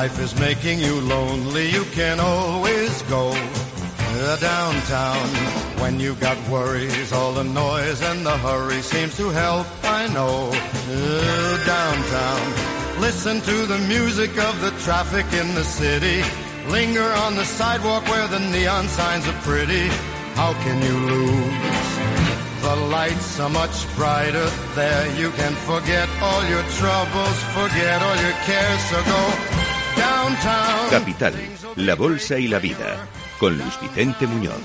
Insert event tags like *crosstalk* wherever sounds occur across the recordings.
Life is making you lonely, you can always go downtown. When you've got worries, all the noise and the hurry seems to help, I know. Downtown. Listen to the music of the traffic in the city. Linger on the sidewalk where the neon signs are pretty. How can you lose? The lights are much brighter there. You can forget all your troubles, forget all your cares. So go. Capital, la bolsa y la vida, con Luis Vicente Muñoz.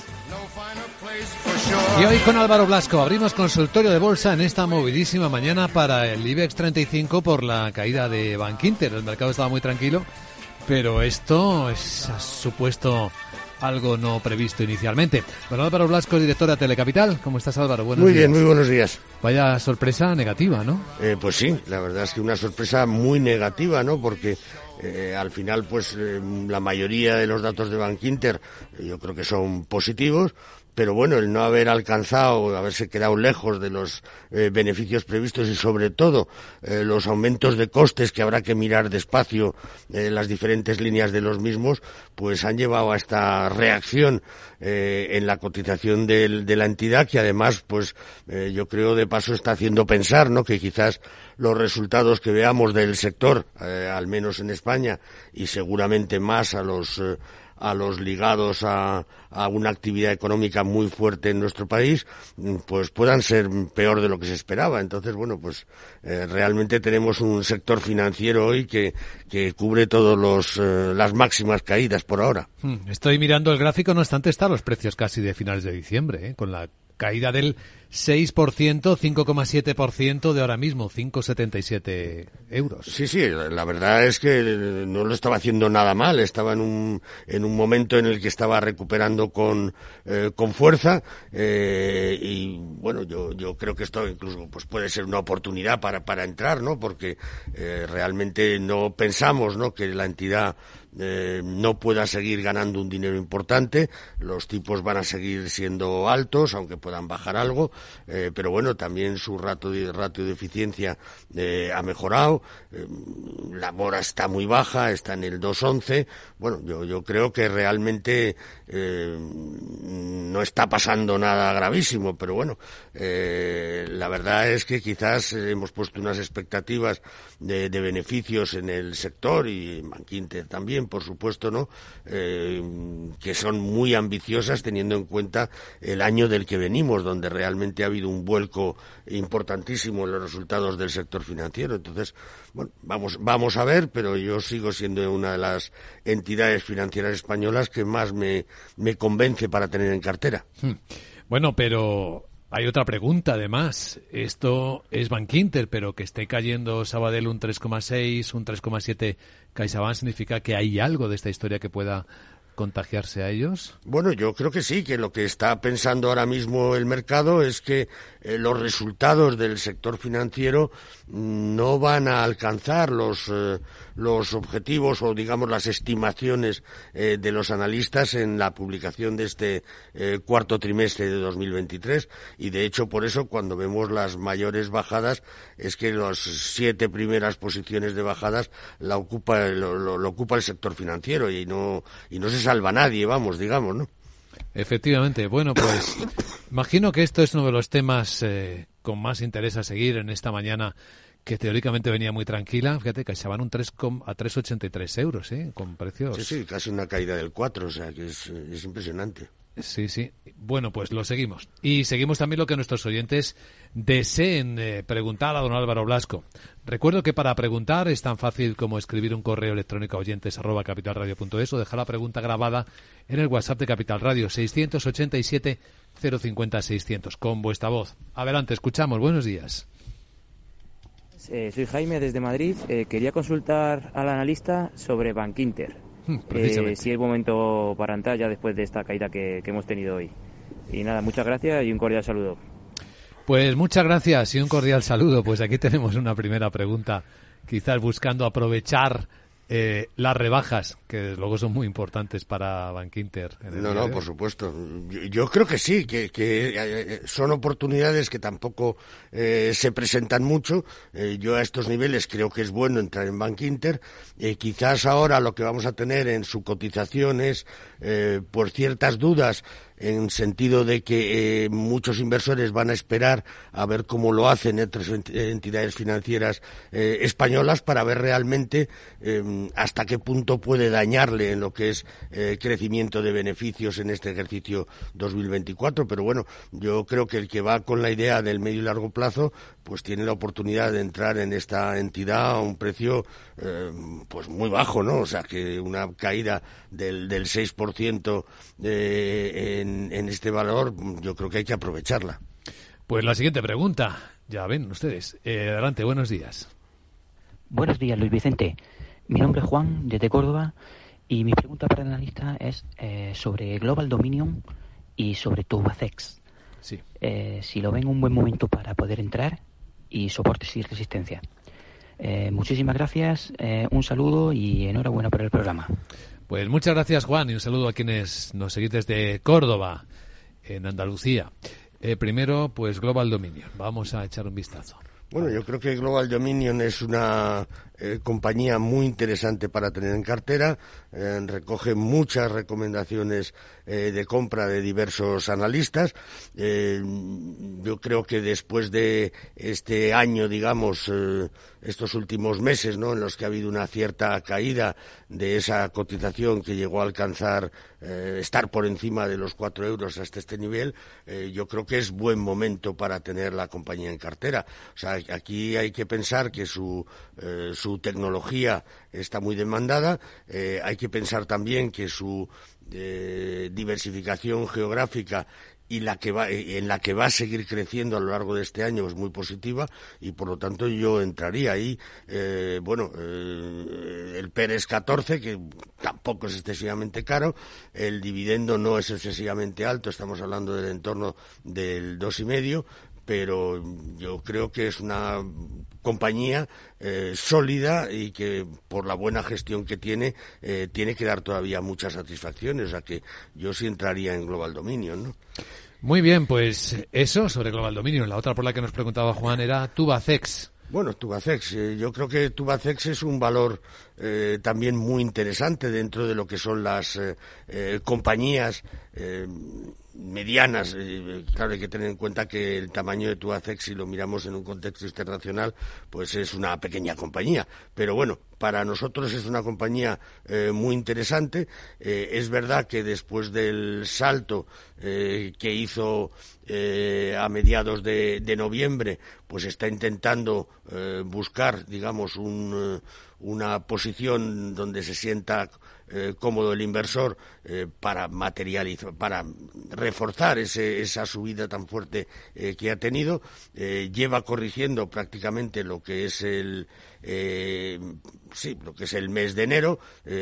Y hoy con Álvaro Blasco abrimos consultorio de bolsa en esta movidísima mañana para el IBEX 35 por la caída de Bankinter. El mercado estaba muy tranquilo, pero esto es, ha supuesto algo no previsto inicialmente. Bueno, Álvaro Blasco, director de Telecapital. ¿Cómo estás, Álvaro? Buenos muy días. bien, muy buenos días. Vaya sorpresa negativa, ¿no? Eh, pues sí, la verdad es que una sorpresa muy negativa, ¿no? Porque eh, al final, pues eh, la mayoría de los datos de Bankinter eh, yo creo que son positivos, pero bueno, el no haber alcanzado, haberse quedado lejos de los eh, beneficios previstos y sobre todo eh, los aumentos de costes que habrá que mirar despacio en las diferentes líneas de los mismos, pues han llevado a esta reacción eh, en la cotización de la entidad que además, pues eh, yo creo de paso está haciendo pensar, ¿no? Que quizás los resultados que veamos del sector, eh, al menos en España y seguramente más a los eh, a los ligados a, una actividad económica muy fuerte en nuestro país, pues puedan ser peor de lo que se esperaba. Entonces, bueno, pues eh, realmente tenemos un sector financiero hoy que, que cubre todos los eh, las máximas caídas por ahora. Hmm, Estoy mirando el gráfico, no obstante, están los precios casi de finales de diciembre, ¿eh? con la caída del 6%, 5,7% de ahora mismo, 5,77 euros. Sí, sí, la verdad es que no lo estaba haciendo nada mal, estaba en un, en un momento en el que estaba recuperando con, eh, con fuerza eh, y bueno, yo, yo creo que esto incluso pues puede ser una oportunidad para, para entrar, ¿no? Porque eh, realmente no pensamos, ¿no? Que la entidad eh, no pueda seguir ganando un dinero importante, los tipos van a seguir siendo altos, aunque puedan bajar algo, eh, pero bueno, también su ratio de, ratio de eficiencia eh, ha mejorado, eh, la mora está muy baja, está en el 2.11, bueno, yo, yo creo que realmente no está pasando nada gravísimo, pero bueno, la verdad es que quizás hemos puesto unas expectativas de, beneficios en el sector y en también, por supuesto, ¿no? Eh, que son muy ambiciosas teniendo en cuenta el año del que venimos, donde realmente ha habido un vuelco importantísimo en los resultados del sector financiero. Entonces, bueno, vamos, vamos a ver, pero yo sigo siendo una de las entidades financieras españolas que más me, me convence para tener en cartera. Hmm. Bueno, pero hay otra pregunta, además. Esto es Bankinter, pero que esté cayendo Sabadell un 3,6, un 3,7 CaixaBank, ¿significa que hay algo de esta historia que pueda contagiarse a ellos? Bueno, yo creo que sí, que lo que está pensando ahora mismo el mercado es que eh, los resultados del sector financiero no van a alcanzar los, eh, los objetivos o, digamos, las estimaciones eh, de los analistas en la publicación de este cuarto trimestre de 2023. Y, de hecho, por eso, cuando vemos las mayores bajadas, es que las siete primeras posiciones de bajadas la ocupa, lo, lo, lo ocupa el sector financiero y no, y no se salva nadie, vamos, digamos, ¿no? Efectivamente. Bueno, pues *coughs* imagino que esto es uno de los temas eh, con más interés a seguir en esta mañana que teóricamente venía muy tranquila. Fíjate que se van un 3 a 3,83 euros, ¿eh? Con precios. Sí, sí, casi una caída del 4, o sea que es, es impresionante. Sí, sí. bueno, pues lo seguimos. Y seguimos también lo que nuestros oyentes deseen eh, preguntar a don Álvaro Blasco. Recuerdo que para preguntar es tan fácil como escribir un correo electrónico a oyentes arroba o dejar la pregunta grabada en el WhatsApp de Capital Radio 687 050 600 con vuestra voz. Adelante, escuchamos. Buenos días. Eh, soy Jaime desde Madrid. Eh, quería consultar al analista sobre Bankinter. Hmm, eh, si es momento para entrar ya después de esta caída que, que hemos tenido hoy. Y nada, muchas gracias y un cordial saludo. Pues muchas gracias y un cordial saludo. Pues aquí tenemos una primera pregunta, quizás buscando aprovechar eh, las rebajas, que luego son muy importantes para Bankinter. No, no, por supuesto. Yo, creo que sí, que, eh, son oportunidades que tampoco eh, se presentan mucho. yo a estos niveles creo que es bueno entrar en Bankinter. quizás ahora lo que vamos a tener en su cotización es, por ciertas dudas, en sentido de que eh, muchos inversores van a esperar a ver cómo lo hacen otras entidades financieras eh, españolas para ver realmente em, hasta qué punto puede dañarle en lo que es eh, crecimiento de beneficios en este ejercicio 2024. Pero bueno, yo creo que el que va con la idea del medio y largo plazo, pues tiene la oportunidad de entrar en esta entidad a un precio pues muy bajo, ¿no? O sea, que una caída del, del 6% eh, en, este valor, yo creo que hay que aprovecharla. Pues la siguiente pregunta, ya ven ustedes. Eh, adelante, buenos días. Buenos días, Luis Vicente. Mi nombre es Juan, desde Córdoba, y mi pregunta para el analista es eh, sobre Global Dominion y sobre Tubacex. Sí. Eh, si lo ven un buen momento para poder entrar y soportes y resistencia. muchísimas gracias, un saludo y enhorabuena por el programa. Pues muchas gracias, Juan, y un saludo a quienes nos seguís desde Córdoba, en Andalucía. Eh, primero, pues Global Dominion. Vamos a echar un vistazo. Bueno, yo creo que Global Dominion es una eh, compañía muy interesante para tener en cartera. Eh, recoge muchas recomendaciones eh, de compra de diversos analistas. yo creo que después de este año, digamos, estos últimos meses, ¿no? En los que ha habido una cierta caída de esa cotización que llegó a alcanzar estar por encima de los cuatro euros hasta este nivel, yo creo que es buen momento para tener la compañía en cartera. O sea, aquí hay que pensar que su su tecnología está muy demandada. Eh, hay que pensar también que su eh, diversificación geográfica y la que va, eh, en la que va a seguir creciendo a lo largo de este año es muy positiva y por lo tanto yo entraría ahí. bueno, el PER es 14, que tampoco es excesivamente caro, el dividendo no es excesivamente alto, estamos hablando del entorno del dos y medio, pero yo creo que es una compañía eh, sólida y que por la buena gestión que tiene eh, tiene que dar todavía muchas satisfacciones. O sea que yo sí entraría en Global Dominion, ¿no? Muy bien, pues eso sobre Global Dominion. La otra por la que nos preguntaba Juan era Tubacex. Bueno, Tubacex, eh, yo creo que Tubacex es un valor también muy interesante dentro de lo que son las compañías medianas. Eh, claro, hay que tener en cuenta que el tamaño de Tuacex, si lo miramos en un contexto internacional, pues es una pequeña compañía. Pero bueno, para nosotros es una compañía eh, muy interesante. Eh, es verdad que después del salto que hizo a mediados de, noviembre, pues está intentando buscar, digamos, un, una posición donde se sienta eh, cómodo el inversor eh, para materializar, para reforzar esa subida tan fuerte eh, que ha tenido. lleva corrigiendo prácticamente lo que es el sí, lo que es el mes de enero.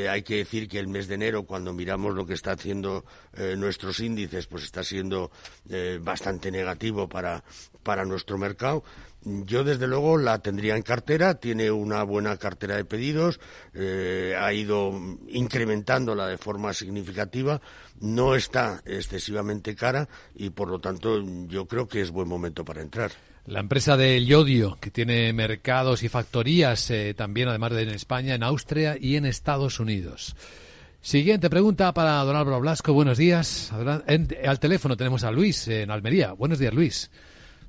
hay que decir que el mes de enero, cuando miramos lo que está haciendo nuestros índices, pues está siendo bastante negativo para, para nuestro mercado. Yo, desde luego, la tendría en cartera, tiene una buena cartera de pedidos, eh, ha ido incrementándola de forma significativa, no está excesivamente cara y, por lo tanto, yo creo que es buen momento para entrar. La empresa de Yodio, que tiene mercados y factorías eh, también, además de en España, en Austria y en Estados Unidos. Siguiente pregunta para don Álvaro Blasco. Buenos días. al teléfono tenemos a Luis en Almería. Buenos días, Luis.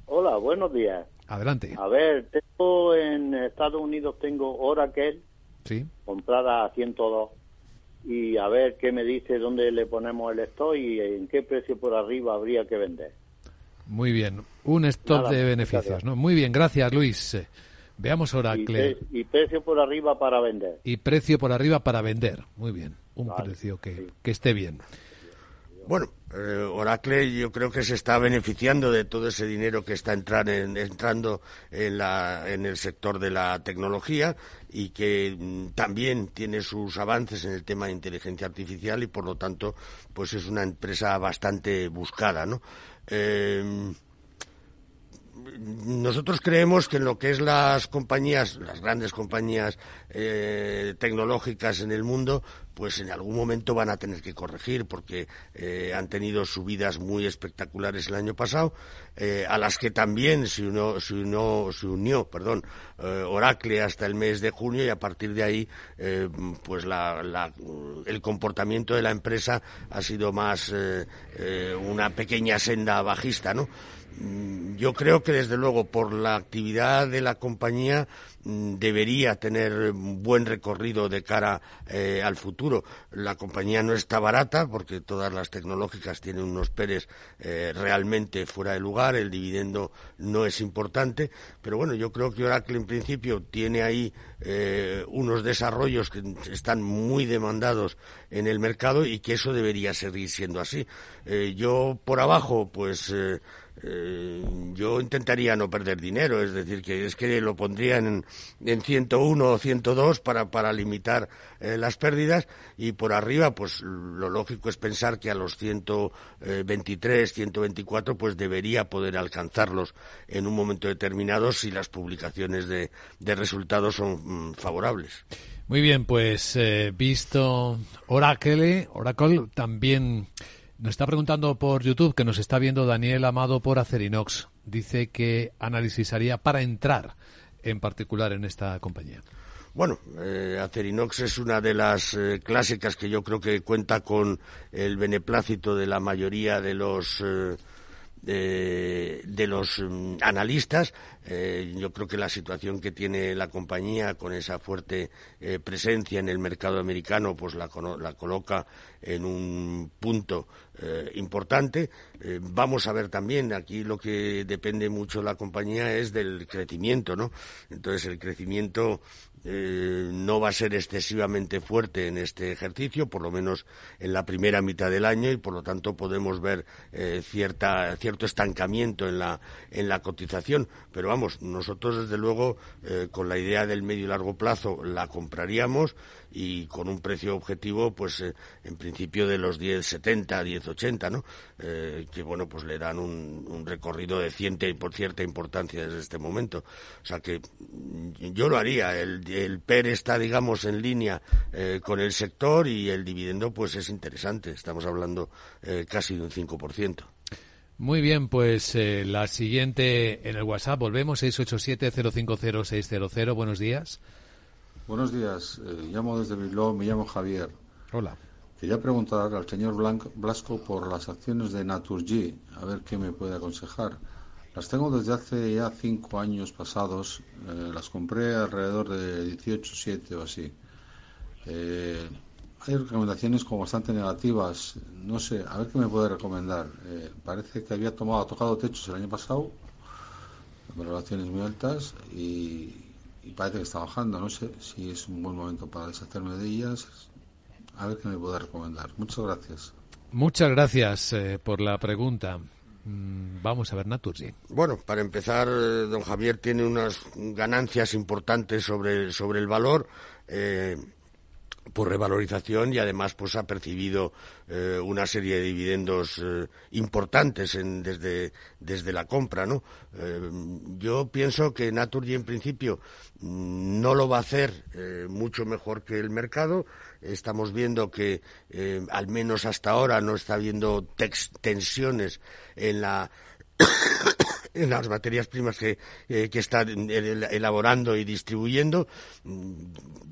Hola, buenos días. Adelante. A ver, tengo en Estados Unidos tengo Oracle sí. comprada a 102 y a ver qué me dice dónde le ponemos el stock y en qué precio por arriba habría que vender. Muy bien, un stop de beneficios, ¿no? Muy bien, gracias Luis. Veamos Oracle. Y, precio por arriba para vender. Y precio por arriba para vender. Muy bien, un precio que, que esté bien. Bueno, eh, Oracle yo creo que se está beneficiando de todo ese dinero que está entrando en, la, en el sector de la tecnología y que mm, también tiene sus avances en el tema de inteligencia artificial y por lo tanto pues es una empresa bastante buscada, ¿no? Eh, nosotros creemos que en lo que es las compañías, las grandes compañías eh, tecnológicas en el mundo, pues en algún momento van a tener que corregir porque eh, han tenido subidas muy espectaculares el año pasado, eh, a las que también se unió, se unió, se unió perdón, Oracle hasta el mes de junio y a partir de ahí, pues la, el comportamiento de la empresa ha sido más una pequeña senda bajista, ¿no? Mm, yo creo que desde luego por la actividad de la compañía mm, debería tener buen recorrido de cara eh, al futuro. La compañía no está barata porque todas las tecnológicas tienen unos PERES eh, realmente fuera de lugar, el dividendo no es importante, pero bueno, yo creo que Oracle en principio tiene ahí eh, unos desarrollos que están muy demandados en el mercado y que eso debería seguir siendo así. yo por abajo, pues eh, yo intentaría no perder dinero, es decir, que es que lo pondría en, en 101 o 102 para, para limitar eh, las pérdidas y por arriba, pues lo lógico es pensar que a los 123, 124, pues debería poder alcanzarlos en un momento determinado si las publicaciones de, resultados son favorables. Muy bien, pues eh, visto Oracle, Oracle también nos está preguntando por YouTube, que nos está viendo Daniel Amado por Acerinox. Dice que análisis haría para entrar en particular en esta compañía. Bueno, eh, Acerinox es una de las eh, clásicas que yo creo que cuenta con el beneplácito de la mayoría de los eh, de, los mm, analistas. Eh, yo creo que la situación que tiene la compañía con esa fuerte eh, presencia en el mercado americano, pues la, coloca en un punto eh, importante. vamos a ver también, aquí lo que depende mucho la compañía es del crecimiento, ¿no? Entonces el crecimiento eh, no va a ser excesivamente fuerte en este ejercicio, por lo menos en la primera mitad del año, y por lo tanto podemos ver eh, cierta, cierto estancamiento en la, en la cotización. Pero vamos, nosotros desde luego, eh, con la idea del medio y largo plazo, la compraríamos y con un precio objetivo, pues eh, en principio de los 10,70, 10,80, ¿no? Eh, que bueno, pues le dan un, recorrido de cierta y por cierta importancia desde este momento. O sea que mm, yo lo haría. El, PER está, digamos, en línea eh, con el sector y el dividendo, pues es interesante. Estamos hablando casi de un 5%. Muy bien, pues la siguiente en el WhatsApp. Volvemos, 687-050-600. Buenos días. Buenos días, eh, llamo desde Bilbao, me llamo Javier. Hola. Quería preguntar al señor Blasco por las acciones de Naturgy, a ver qué me puede aconsejar. Las tengo desde hace ya cinco años pasados, eh, las compré alrededor de 18, 7 o así. Eh, hay recomendaciones como bastante negativas, no sé, a ver qué me puede recomendar. parece que había tomado, tocado techos el año pasado, valoraciones muy altas y, y parece que está bajando. No sé si es un buen momento para deshacerme de ellas. A ver qué me puede recomendar. Muchas gracias. Muchas gracias eh, por la pregunta. Mm, vamos a ver Naturgy. Bueno, para empezar, don Javier tiene unas ganancias importantes sobre, sobre el valor. Eh, por revalorización y además pues ha percibido eh, una serie de dividendos eh, importantes desde, desde la compra no eh, yo pienso que Naturgy en principio mm, no lo va a hacer mucho mejor que el mercado. Estamos viendo que al menos hasta ahora no está habiendo tensiones en la en las materias primas que, eh, que está elaborando y distribuyendo.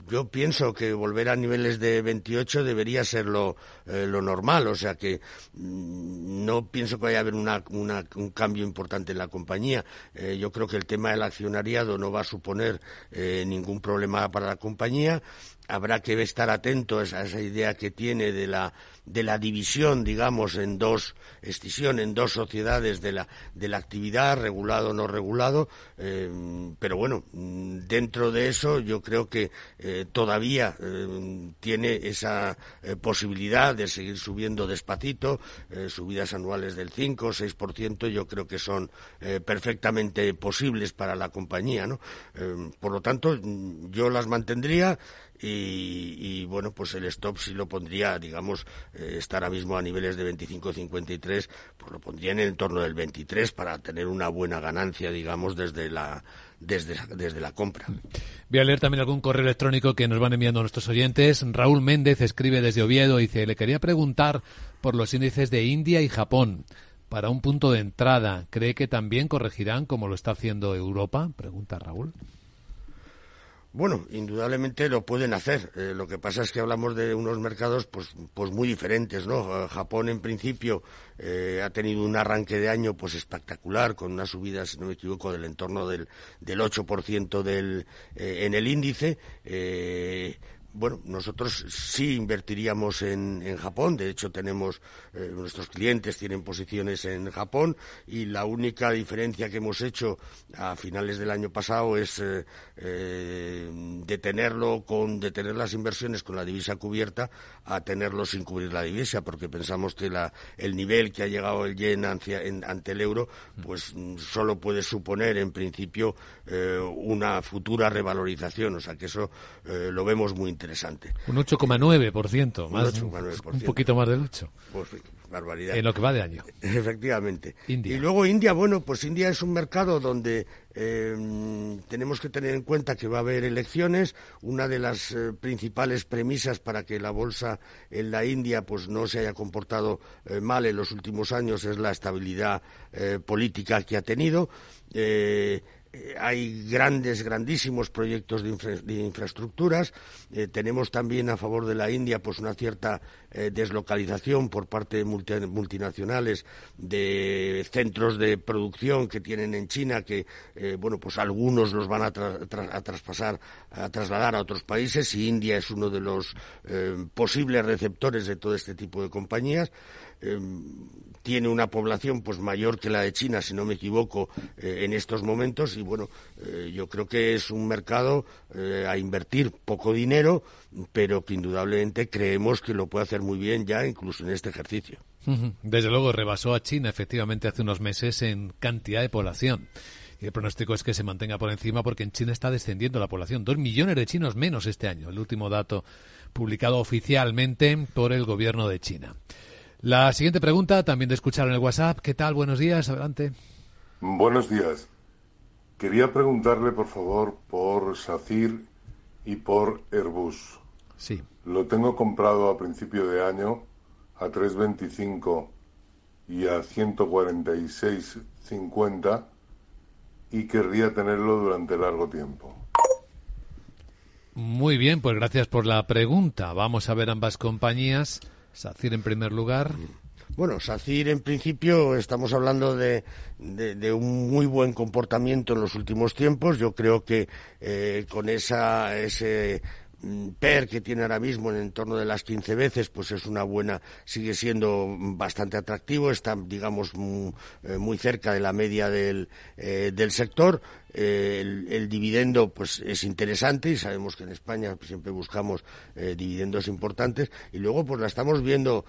Yo pienso que volver a niveles de 28 debería ser lo, eh, lo normal, o sea que mm, no pienso que vaya a haber una, un cambio importante en la compañía. Eh, yo creo que el tema del accionariado no va a suponer ningún problema para la compañía habrá que estar atento a esa idea que tiene de la de la división, digamos, en dos escisión, en dos sociedades de la, de la actividad, regulado o no regulado, eh, pero bueno, dentro de eso yo creo que eh, todavía eh, tiene esa posibilidad de seguir subiendo despacito, subidas anuales del 5 o 6%, yo creo que son perfectamente posibles para la compañía, ¿no? por lo tanto, yo las mantendría y, bueno, pues el stop sí lo pondría, digamos, eh, está ahora mismo a niveles de 25-53, pues lo pondría en el entorno del 23 para tener una buena ganancia, digamos, desde la, desde, desde la compra. Voy a leer también algún correo electrónico que nos van enviando nuestros oyentes. Raúl Méndez escribe desde Oviedo, dice, le quería preguntar por los índices de India y Japón para un punto de entrada. ¿Cree que también corregirán como lo está haciendo Europa? Pregunta Raúl. Bueno, indudablemente lo pueden hacer. Eh, lo que pasa es que hablamos de unos mercados pues, pues muy diferentes, ¿no? Eh, Japón, en principio, eh, ha tenido un arranque de año pues espectacular, con una subida, si no me equivoco, del entorno del, del 8% del, en el índice bueno, nosotros sí invertiríamos en, en Japón. De hecho, tenemos eh, nuestros clientes tienen posiciones en Japón y la única diferencia que hemos hecho a finales del año pasado es eh, eh, detenerlo con detener las inversiones con la divisa cubierta a tenerlo sin cubrir la divisa, porque pensamos que la, el nivel que ha llegado el yen ante el euro, pues solo puede suponer en principio una futura revalorización. O sea que eso lo vemos muy interesante. Un 8,9%, más, un, un poquito más del 8. Pues, barbaridad. En lo que va de año. *laughs* Efectivamente. Y luego India, bueno, pues India es un mercado donde eh, tenemos que tener en cuenta que va a haber elecciones. Una de las eh, principales premisas para que la bolsa en la India pues no se haya comportado eh, mal en los últimos años es la estabilidad política que ha tenido. Eh, hay grandes, grandísimos proyectos de, infraestructuras. Eh, tenemos también a favor de la India pues una cierta eh, deslocalización por parte de multinacionales de centros de producción que tienen en China que, bueno, pues algunos los van a, traspasar, a trasladar a otros países y India es uno de los posibles receptores de todo este tipo de compañías tiene una población pues mayor que la de China, si no me equivoco, eh, en estos momentos y bueno, eh, yo creo que es un mercado eh, a invertir poco dinero, pero que indudablemente creemos que lo puede hacer muy bien ya incluso en este ejercicio. Desde luego rebasó a China efectivamente hace unos meses en cantidad de población. Y el pronóstico es que se mantenga por encima porque en China está descendiendo la población. Dos millones de chinos menos este año, el último dato publicado oficialmente por el gobierno de China. La siguiente pregunta, también de escuchar en el WhatsApp. ¿Qué tal? Buenos días, adelante. Buenos días. Quería preguntarle, por favor, por SACIR y por Airbus. Sí. Lo tengo comprado a principio de año a 3.25 y a 146.50 y querría tenerlo durante largo tiempo. Muy bien, pues gracias por la pregunta. Vamos a ver ambas compañías. SACIR en primer lugar. Bueno, SACIR en principio estamos hablando de, de, un muy buen comportamiento en los últimos tiempos. Yo creo que eh, con esa, ese PER que tiene ahora mismo en el torno de las 15 veces, pues es una buena, sigue siendo bastante atractivo, está, digamos, eh, muy, cerca de la media del, eh, del sector. Eh, el, dividendo pues es interesante y sabemos que en España siempre buscamos dividendos importantes y luego pues la estamos viendo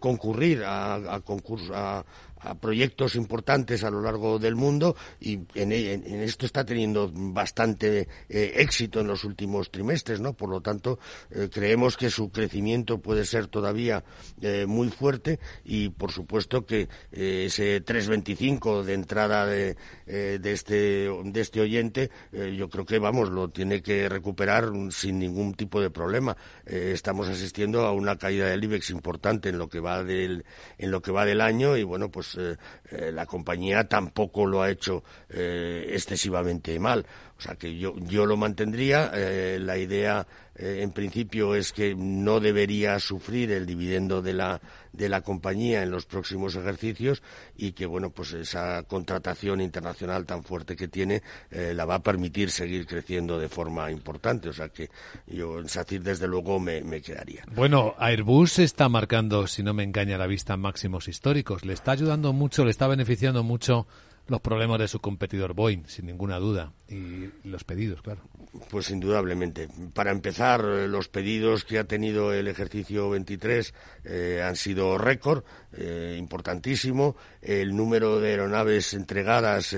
concurrir a, a, a, a proyectos importantes a lo largo del mundo y en, esto está teniendo bastante éxito en los últimos trimestres, ¿no? Por lo tanto, eh, creemos que su crecimiento puede ser todavía eh, muy fuerte y, por supuesto, que ese 3.25 de entrada de, de, este, de este oyente, yo creo que, vamos, lo tiene que recuperar sin ningún tipo de problema. estamos asistiendo a una caída del IBEX importante en lo que va del, en lo que va del año y, bueno, pues eh, eh, la compañía tampoco lo ha hecho eh, excesivamente mal. O sea que yo, yo lo mantendría. Eh, la idea, eh, en principio, es que no debería sufrir el dividendo de la, de la compañía en los próximos ejercicios y que, bueno, pues esa contratación internacional tan fuerte que tiene eh, la va a permitir seguir creciendo de forma importante. O sea que yo en SACIR, desde luego, me, me quedaría. Bueno, Airbus está marcando, si no me engaña la vista, máximos históricos. Le está ayudando mucho, le está beneficiando mucho los problemas de su competidor Boeing, sin ninguna duda, y los pedidos, claro. Pues indudablemente. Para empezar, eh, los pedidos que ha tenido el ejercicio 23 eh, han sido récord, eh, importantísimo. El número de aeronaves entregadas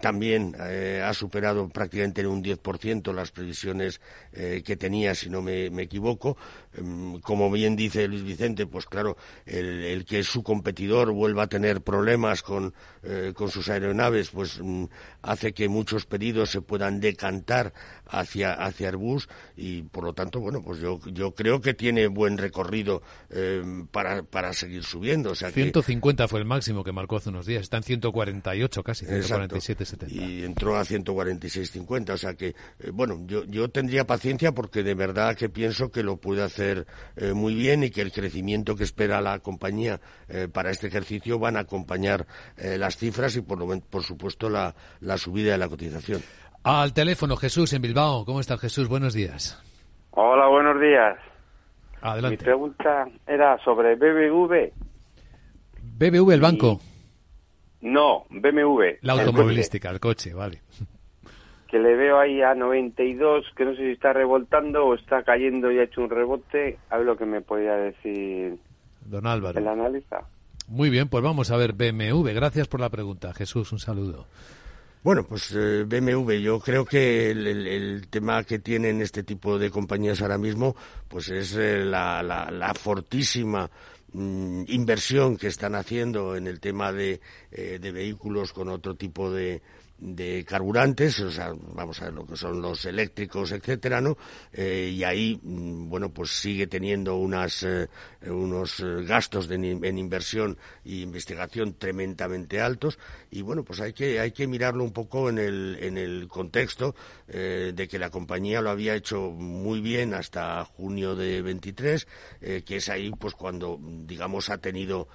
también ha superado prácticamente en un 10% las previsiones que tenía, si no me, equivoco. Em, como bien dice Luis Vicente, pues claro, el, que su competidor vuelva a tener problemas con, con sus aeronaves, pues mm, hace que muchos pedidos se puedan decantar hacia, hacia Airbus y por lo tanto, bueno, pues yo, yo creo que tiene buen recorrido eh, para, para seguir subiendo. O sea 150 fue el máximo que marcó hace unos días, está en 148 casi, 147,70. Y entró a 146,50, o sea que, eh, bueno, yo, yo tendría paciencia porque de verdad que pienso que lo puede hacer eh, muy bien y que el crecimiento que espera la compañía para este ejercicio van a acompañar las cifras y por, lo, por supuesto la, la subida de la cotización. Al teléfono, Jesús, en Bilbao. ¿Cómo está Jesús? Buenos días. Hola, buenos días. Adelante. Mi pregunta era sobre BBV. BBV, el banco. No, BMW. La automovilística, el coche. vale. Que le veo ahí a 92, que no sé si está revoltando o está cayendo y ha hecho un rebote. A ver lo que me podía decir Don Álvaro. el analista. Muy bien, pues vamos a ver BMW. Gracias por la pregunta. Jesús, un saludo. Bueno, pues eh, BMW, yo creo que el, tema que tienen este tipo de compañías ahora mismo, pues es eh, la, fortísima mm, inversión que están haciendo en el tema de, eh, de vehículos con otro tipo de, de carburantes, o sea, vamos a ver lo que son los eléctricos, etcétera, ¿no? Eh, y ahí, mm, bueno, pues sigue teniendo unas, eh, unos eh, gastos de, en inversión e investigación tremendamente altos y bueno, pues hay que, hay que mirarlo un poco en el, en el contexto de que la compañía lo había hecho muy bien hasta junio de 23, que es ahí pues cuando, digamos, ha tenido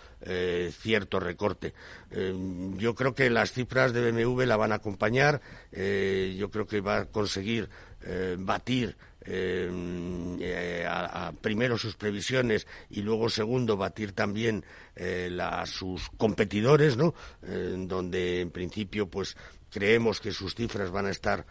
cierto recorte. yo creo que las cifras de BMW la van a acompañar. Eh, yo creo que va a conseguir eh, batir eh, primero sus previsiones y luego segundo batir también a sus competidores, ¿no? donde en principio pues creemos que sus cifras van a estar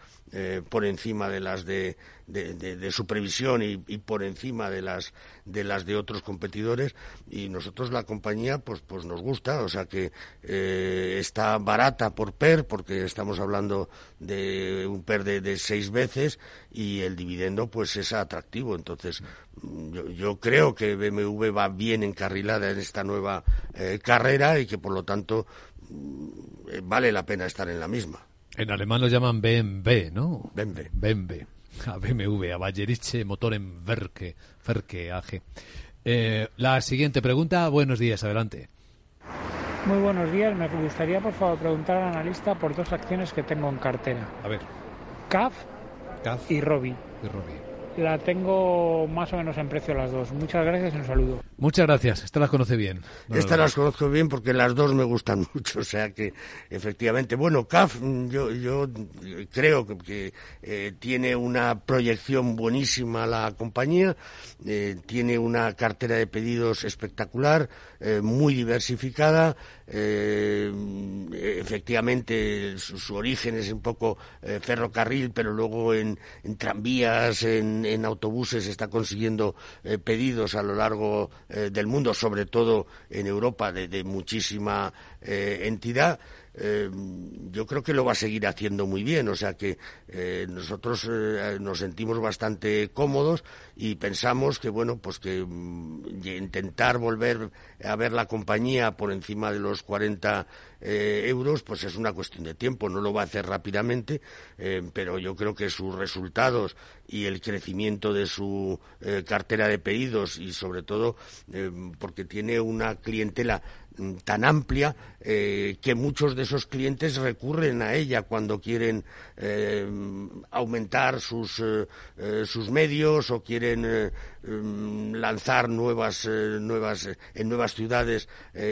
por encima de las de de, su previsión y, por encima de las de las de otros competidores. Y nosotros la compañía pues pues nos gusta. O sea que eh, está barata por PER porque estamos hablando de un PER de, seis veces y el dividendo pues es atractivo. Entonces yo, creo que BMW va bien encarrilada en esta nueva eh, carrera y que por lo tanto mm, vale la pena estar en la misma en alemán lo llaman BMW, ¿no? BMW. BMW a BMW, a Bayeriche Motor en Verke, Verke AG. Eh, la siguiente pregunta, buenos días, adelante. Muy buenos días, me gustaría por favor preguntar al analista por dos acciones que tengo en cartera. A ver. CAF, y Robi. Y Robi. La tengo más o menos en precio las dos. Muchas gracias y un saludo. Muchas gracias. Esta las conoce bien. Esta las conozco bien porque las dos me gustan *laughs* mucho. O sea que, efectivamente, bueno, CAF, yo, yo creo que, eh, tiene una proyección buenísima la compañía. Eh, tiene una cartera de pedidos espectacular, eh, muy diversificada. Efectivamente, su, origen es un poco ferrocarril, pero luego en tranvías, en autobuses está consiguiendo eh, pedidos a lo largo eh, del mundo, sobre todo en Europa, de, muchísima eh, yo creo que lo va a seguir haciendo muy bien, o sea que nosotros nos sentimos bastante cómodos y pensamos que bueno, pues que mm, intentar volver a ver la compañía por encima de los 40 euros, pues es una cuestión de tiempo, no lo va a hacer rápidamente, pero yo creo que sus resultados y el crecimiento de su cartera de pedidos y sobre todo porque tiene una clientela tan amplia eh, que muchos de esos clientes recurren a ella cuando quieren eh, aumentar sus, eh, sus medios o quieren mm, lanzar nuevas, nuevas en nuevas ciudades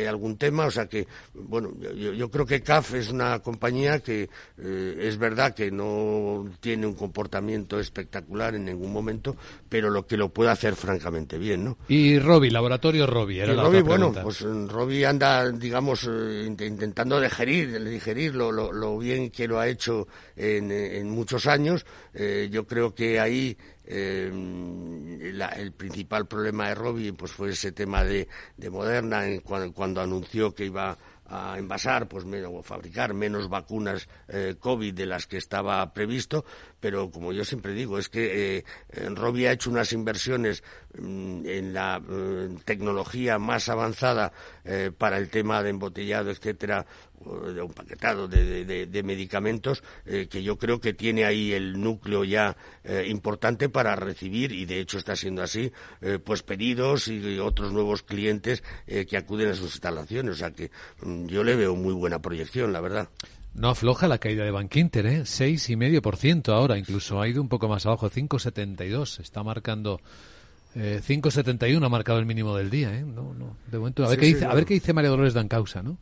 algún tema. O sea que, bueno, yo, yo, creo que CAF es una compañía que es verdad que no tiene un comportamiento espectacular en ningún momento, pero lo que lo puede hacer francamente bien, ¿no? Y Robi, Laboratorio Robi, era la bueno, pues Robi anda, digamos, intentando digerir, digerir lo, bien que lo ha hecho en, muchos años. Eh, yo creo que ahí eh, el principal problema de Robbie pues fue ese tema de, de Moderna en cuando, anunció que iba a envasar pues o fabricar menos vacunas eh, COVID de las que estaba previsto, pero como yo siempre digo, es que eh, Robbie ha hecho unas inversiones mm, en la tecnología más avanzada para el tema de embotellado, etcétera, de un paquetado de, medicamentos eh, que yo creo que tiene ahí el núcleo ya eh, importante para recibir y de hecho está siendo así eh, pues pedidos y otros nuevos clientes que acuden a sus instalaciones. O sea que mm, yo le veo muy buena proyección la verdad no afloja la caída de Bankinter, ¿eh? Seis y medio por ciento ahora, incluso ha ido un poco más abajo, 5,72. Está marcando eh, 5,71 ha marcado el mínimo del día, ¿eh? No, no. De momento, a ver qué dice, a ver qué dice María Dolores Dancausa, ¿no?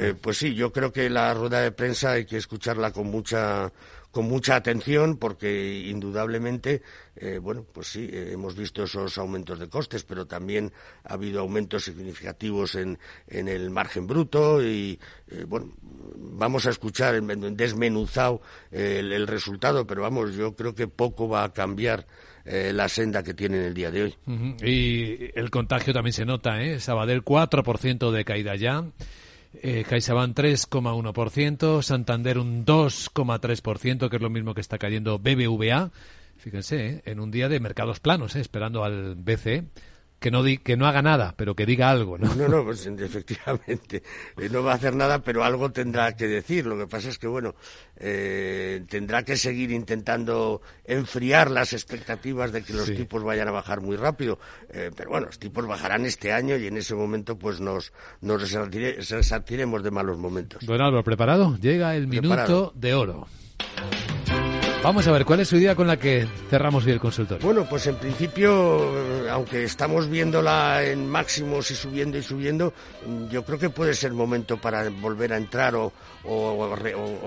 Eh, pues sí, yo creo que la rueda de prensa hay que escucharla con mucha con mucha atención porque indudablemente eh, bueno pues sí eh, hemos visto esos aumentos de costes pero también ha habido aumentos significativos en, en el margen bruto y bueno vamos a escuchar desmenuzado el, el, resultado pero vamos yo creo que poco va a cambiar la senda que tienen el día de hoy. Y el contagio también se nota, ¿eh? Sabadell 4% de caída ya. Eh, CaixaBank 3,1%, Santander un 2,3%, que es lo mismo que está cayendo BBVA. Fíjense, ¿eh? en un día de mercados planos, ¿eh? esperando al BCE que no, que no haga nada, pero que diga algo, ¿no? No, no, pues *laughs* efectivamente. Eh, no va a hacer nada, pero algo tendrá que decir. Lo que pasa es que, bueno, eh, tendrá que seguir intentando enfriar las expectativas de que los tipos vayan a bajar muy rápido. Eh, pero bueno, los tipos bajarán este año y en ese momento, pues nos, nos resartiremos de malos momentos. Bueno, Álvaro, ¿preparado? Llega el minuto de oro. Vamos a ver, ¿cuál es su idea con la que cerramos hoy el consultorio? Bueno, pues en principio, aunque estamos viéndola en máximos y subiendo y subiendo, yo creo que puede ser momento para volver a entrar o,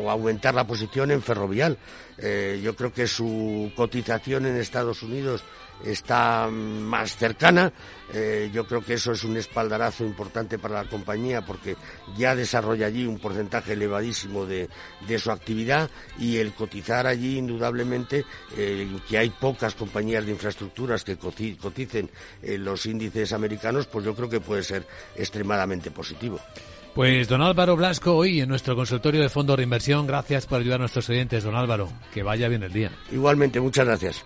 aumentar la posición en ferrovial. Eh, yo creo que su cotización en Estados Unidos está más cercana. Eh, yo creo que eso es un espaldarazo importante para la compañía porque ya desarrolla allí un porcentaje elevadísimo de, su actividad y el cotizar allí indudablemente eh, que hay pocas compañías de infraestructuras que coticen en los índices americanos, pues yo creo que puede ser extremadamente positivo. Pues don Álvaro Blasco, hoy en nuestro consultorio de fondos de inversión, gracias por ayudar a nuestros oyentes, don Álvaro. Que vaya bien el día. Igualmente, muchas gracias.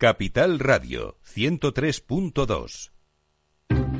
Capital Radio 103.2